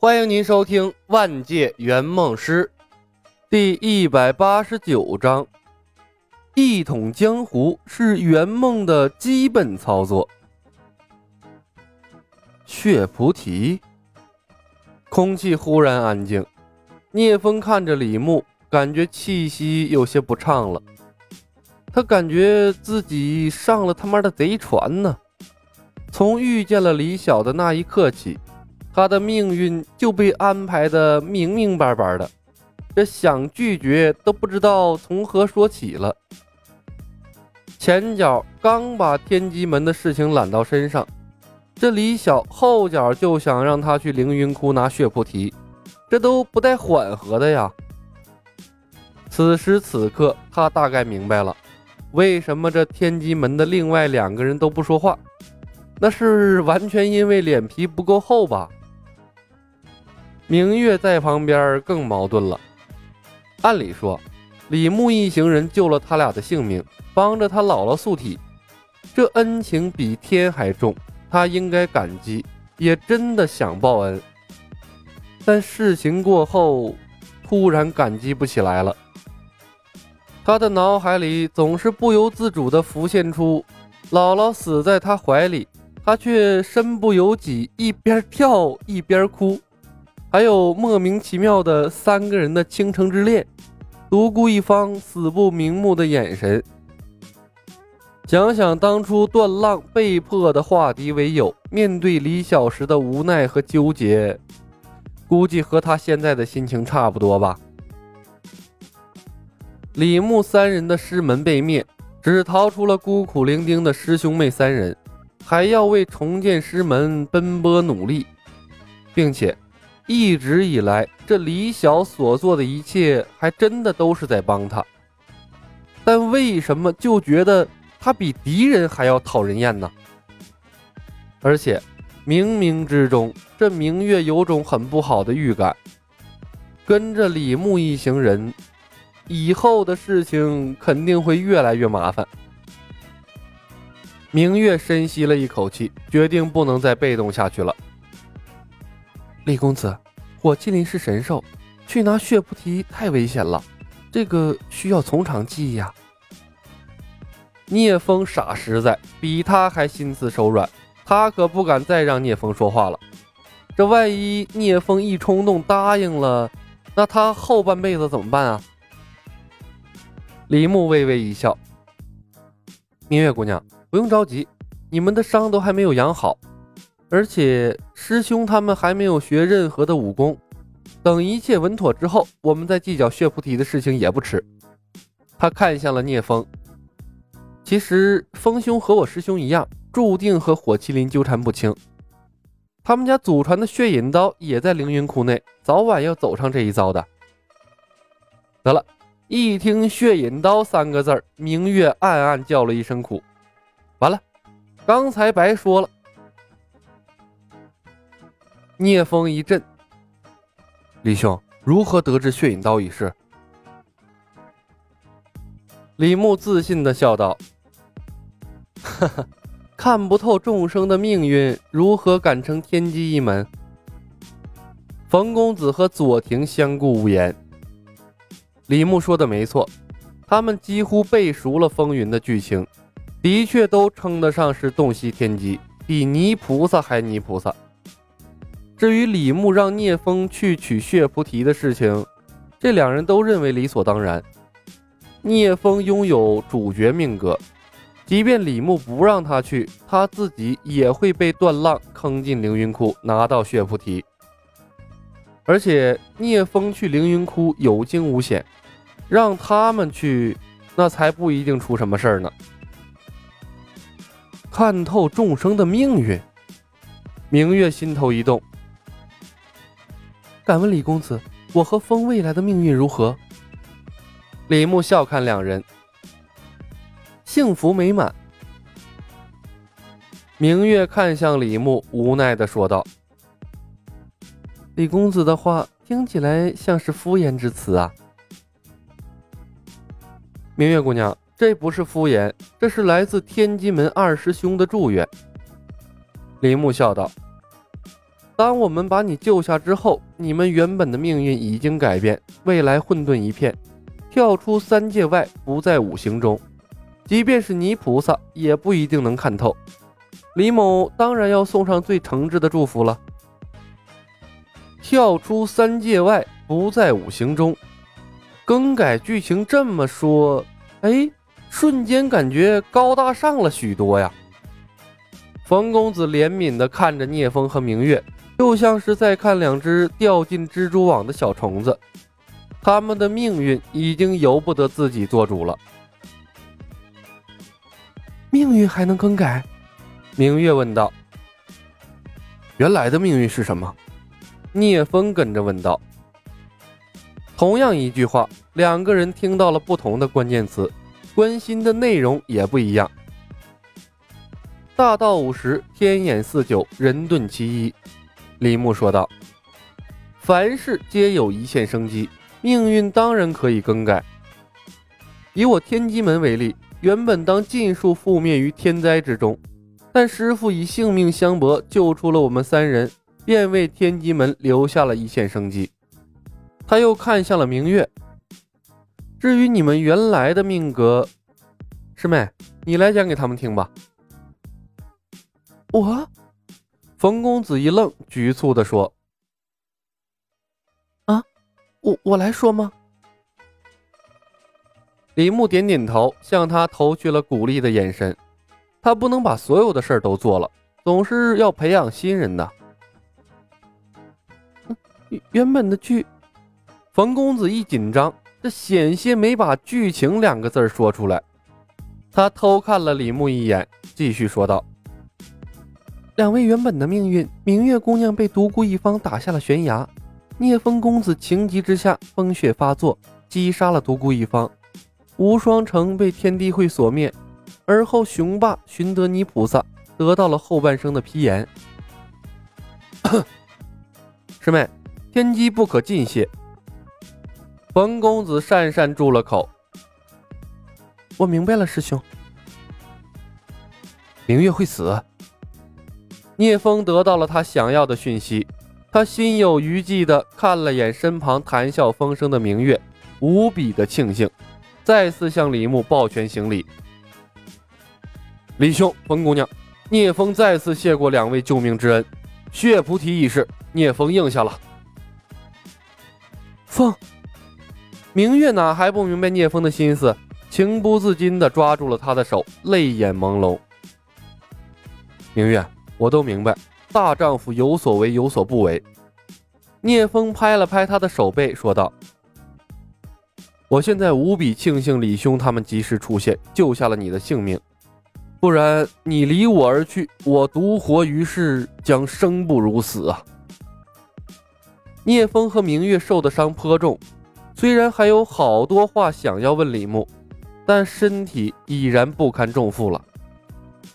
欢迎您收听《万界圆梦师》第一百八十九章。一统江湖是圆梦的基本操作。血菩提，空气忽然安静。聂风看着李牧，感觉气息有些不畅了。他感觉自己上了他妈的贼船呢。从遇见了李晓的那一刻起。他的命运就被安排的明明白白的，这想拒绝都不知道从何说起了。前脚刚把天机门的事情揽到身上，这李晓后脚就想让他去凌云窟拿血菩提，这都不带缓和的呀。此时此刻，他大概明白了，为什么这天机门的另外两个人都不说话，那是完全因为脸皮不够厚吧。明月在旁边更矛盾了。按理说，李牧一行人救了他俩的性命，帮着他姥姥素体，这恩情比天还重，他应该感激，也真的想报恩。但事情过后，突然感激不起来了。他的脑海里总是不由自主地浮现出姥姥死在他怀里，他却身不由己，一边跳一边哭。还有莫名其妙的三个人的倾城之恋，独孤一方死不瞑目的眼神。想想当初段浪被迫的化敌为友，面对李小时的无奈和纠结，估计和他现在的心情差不多吧。李牧三人的师门被灭，只逃出了孤苦伶仃的师兄妹三人，还要为重建师门奔波努力，并且。一直以来，这李晓所做的一切，还真的都是在帮他。但为什么就觉得他比敌人还要讨人厌呢？而且，冥冥之中，这明月有种很不好的预感，跟着李牧一行人，以后的事情肯定会越来越麻烦。明月深吸了一口气，决定不能再被动下去了。李公子，火麒麟是神兽，去拿血菩提太危险了，这个需要从长计议呀。聂风傻实在，比他还心慈手软，他可不敢再让聂风说话了。这万一聂风一冲动答应了，那他后半辈子怎么办啊？李牧微微一笑：“明月姑娘，不用着急，你们的伤都还没有养好。”而且师兄他们还没有学任何的武功，等一切稳妥之后，我们再计较血菩提的事情也不迟。他看向了聂风，其实风兄和我师兄一样，注定和火麒麟纠缠不清。他们家祖传的血饮刀也在凌云窟内，早晚要走上这一遭的。得了，一听血饮刀三个字明月暗暗叫了一声苦。完了，刚才白说了。聂风一震，李兄如何得知血影刀一事？李牧自信的笑道：“哈哈，看不透众生的命运，如何敢称天机一门？”冯公子和左庭相顾无言。李牧说的没错，他们几乎背熟了风云的剧情，的确都称得上是洞悉天机，比泥菩萨还泥菩萨。至于李牧让聂风去取血菩提的事情，这两人都认为理所当然。聂风拥有主角命格，即便李牧不让他去，他自己也会被段浪坑进凌云窟，拿到血菩提。而且聂风去凌云窟有惊无险，让他们去，那才不一定出什么事儿呢。看透众生的命运，明月心头一动。敢问李公子，我和风未来的命运如何？李牧笑看两人，幸福美满。明月看向李牧，无奈的说道：“李公子的话听起来像是敷衍之词啊。”明月姑娘，这不是敷衍，这是来自天机门二师兄的祝愿。李牧笑道：“当我们把你救下之后，你们原本的命运已经改变，未来混沌一片，跳出三界外，不在五行中。即便是泥菩萨，也不一定能看透。李某当然要送上最诚挚的祝福了。跳出三界外，不在五行中，更改剧情这么说，哎，瞬间感觉高大上了许多呀。冯公子怜悯地看着聂风和明月。就像是在看两只掉进蜘蛛网的小虫子，他们的命运已经由不得自己做主了。命运还能更改？明月问道。原来的命运是什么？聂风跟着问道。同样一句话，两个人听到了不同的关键词，关心的内容也不一样。大道五十，天眼四九，人遁其一。李牧说道：“凡事皆有一线生机，命运当然可以更改。以我天机门为例，原本当尽数覆灭于天灾之中，但师傅以性命相搏，救出了我们三人，便为天机门留下了一线生机。”他又看向了明月：“至于你们原来的命格，师妹，你来讲给他们听吧。”我。冯公子一愣，局促地说：“啊，我我来说吗？”李牧点点头，向他投去了鼓励的眼神。他不能把所有的事儿都做了，总是要培养新人的。原本的剧，冯公子一紧张，这险些没把“剧情”两个字说出来。他偷看了李牧一眼，继续说道。两位原本的命运，明月姑娘被独孤一方打下了悬崖，聂风公子情急之下风雪发作，击杀了独孤一方，无双城被天地会所灭，而后雄霸寻得泥菩萨，得到了后半生的披言。师妹，天机不可尽泄。冯公子讪讪住了口。我明白了，师兄。明月会死。聂风得到了他想要的讯息，他心有余悸地看了眼身旁谈笑风生的明月，无比的庆幸，再次向李牧抱拳行礼。李兄，冯姑娘，聂风再次谢过两位救命之恩，血菩提一事，聂风应下了。风，明月哪还不明白聂风的心思，情不自禁地抓住了他的手，泪眼朦胧。明月。我都明白，大丈夫有所为有所不为。聂风拍了拍他的手背，说道：“我现在无比庆幸李兄他们及时出现，救下了你的性命。不然你离我而去，我独活于世将生不如死啊！”聂风和明月受的伤颇重，虽然还有好多话想要问李牧，但身体已然不堪重负了。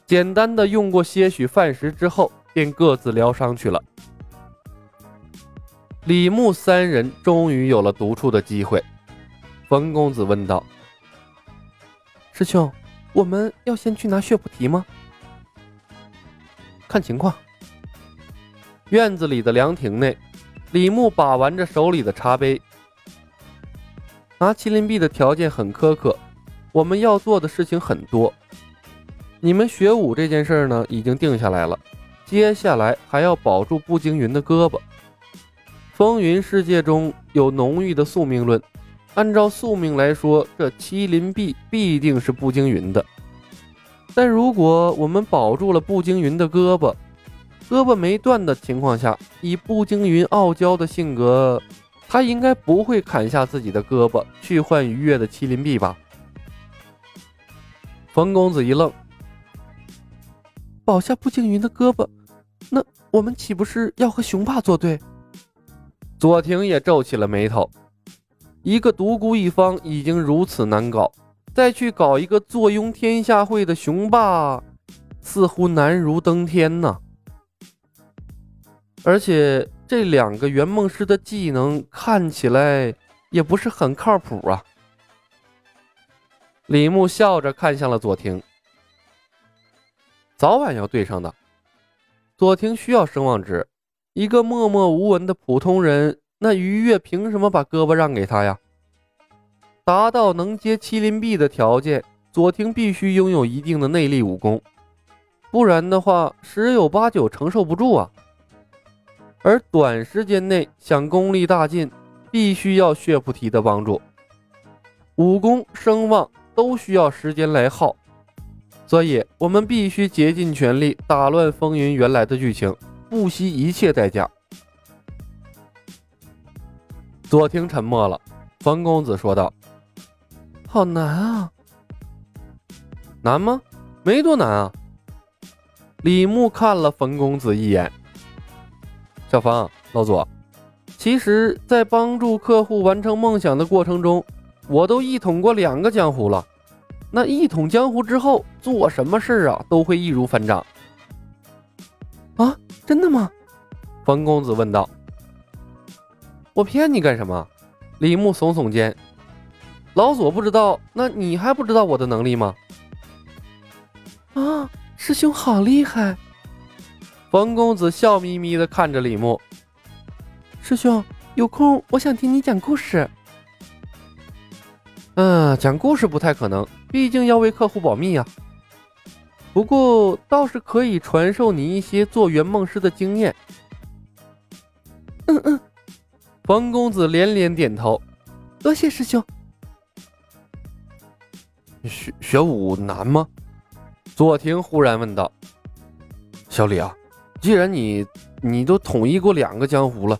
简单的用过些许饭食之后，便各自疗伤去了。李牧三人终于有了独处的机会。冯公子问道：“师兄，我们要先去拿血菩提吗？”看情况。院子里的凉亭内，李牧把玩着手里的茶杯。拿麒麟臂的条件很苛刻，我们要做的事情很多。你们学武这件事呢，已经定下来了。接下来还要保住步惊云的胳膊。风云世界中有浓郁的宿命论，按照宿命来说，这麒麟臂必定是步惊云的。但如果我们保住了步惊云的胳膊，胳膊没断的情况下，以步惊云傲娇的性格，他应该不会砍下自己的胳膊去换愉悦的麒麟臂吧？冯公子一愣。保下步惊云的胳膊，那我们岂不是要和雄霸作对？左庭也皱起了眉头。一个独孤一方已经如此难搞，再去搞一个坐拥天下会的雄霸，似乎难如登天呢。而且这两个圆梦师的技能看起来也不是很靠谱啊。李牧笑着看向了左庭。早晚要对上的，左庭需要声望值，一个默默无闻的普通人，那于月凭什么把胳膊让给他呀？达到能接麒麟臂的条件，左庭必须拥有一定的内力武功，不然的话，十有八九承受不住啊。而短时间内想功力大进，必须要血菩提的帮助，武功声望都需要时间来耗，所以我们必须竭尽全力打乱风云原来的剧情，不惜一切代价。左庭沉默了，冯公子说道。好难啊！难吗？没多难啊。李牧看了冯公子一眼。小冯，老左，其实，在帮助客户完成梦想的过程中，我都一统过两个江湖了。那一统江湖之后，做什么事啊，都会易如反掌。啊，真的吗？冯公子问道。我骗你干什么？李牧耸耸肩。老左不知道，那你还不知道我的能力吗？啊，师兄好厉害！冯公子笑眯眯的看着李牧。师兄有空，我想听你讲故事。嗯，讲故事不太可能，毕竟要为客户保密啊。不过倒是可以传授你一些做圆梦师的经验。嗯嗯，冯公子连连点头，多谢师兄。学学武难吗？左庭忽然问道。小李啊，既然你你都统一过两个江湖了，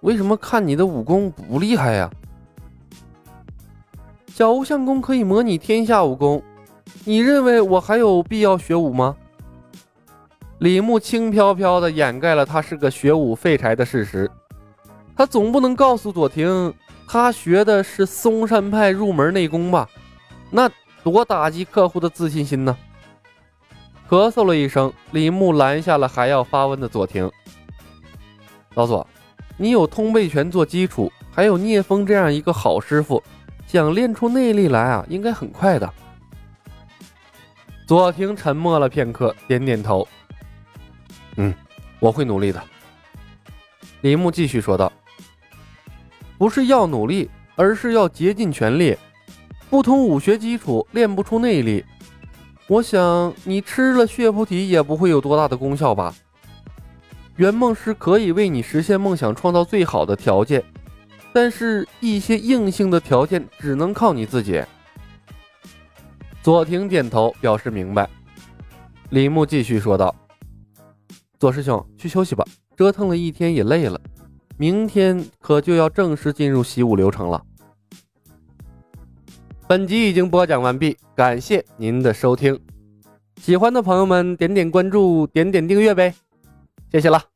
为什么看你的武功不厉害呀？小无相功可以模拟天下武功，你认为我还有必要学武吗？李牧轻飘飘的掩盖了他是个学武废柴的事实。他总不能告诉左庭，他学的是嵩山派入门内功吧？那。多打击客户的自信心呢！咳嗽了一声，李牧拦下了还要发问的左庭。老左，你有通背拳做基础，还有聂风这样一个好师傅，想练出内力来啊，应该很快的。左庭沉默了片刻，点点头。嗯，我会努力的。李牧继续说道：“不是要努力，而是要竭尽全力。”不通武学基础，练不出内力。我想你吃了血菩提也不会有多大的功效吧？圆梦师可以为你实现梦想创造最好的条件，但是一些硬性的条件只能靠你自己。左庭点头表示明白。李牧继续说道：“左师兄，去休息吧，折腾了一天也累了，明天可就要正式进入习武流程了。”本集已经播讲完毕，感谢您的收听。喜欢的朋友们点点关注，点点订阅呗，谢谢了。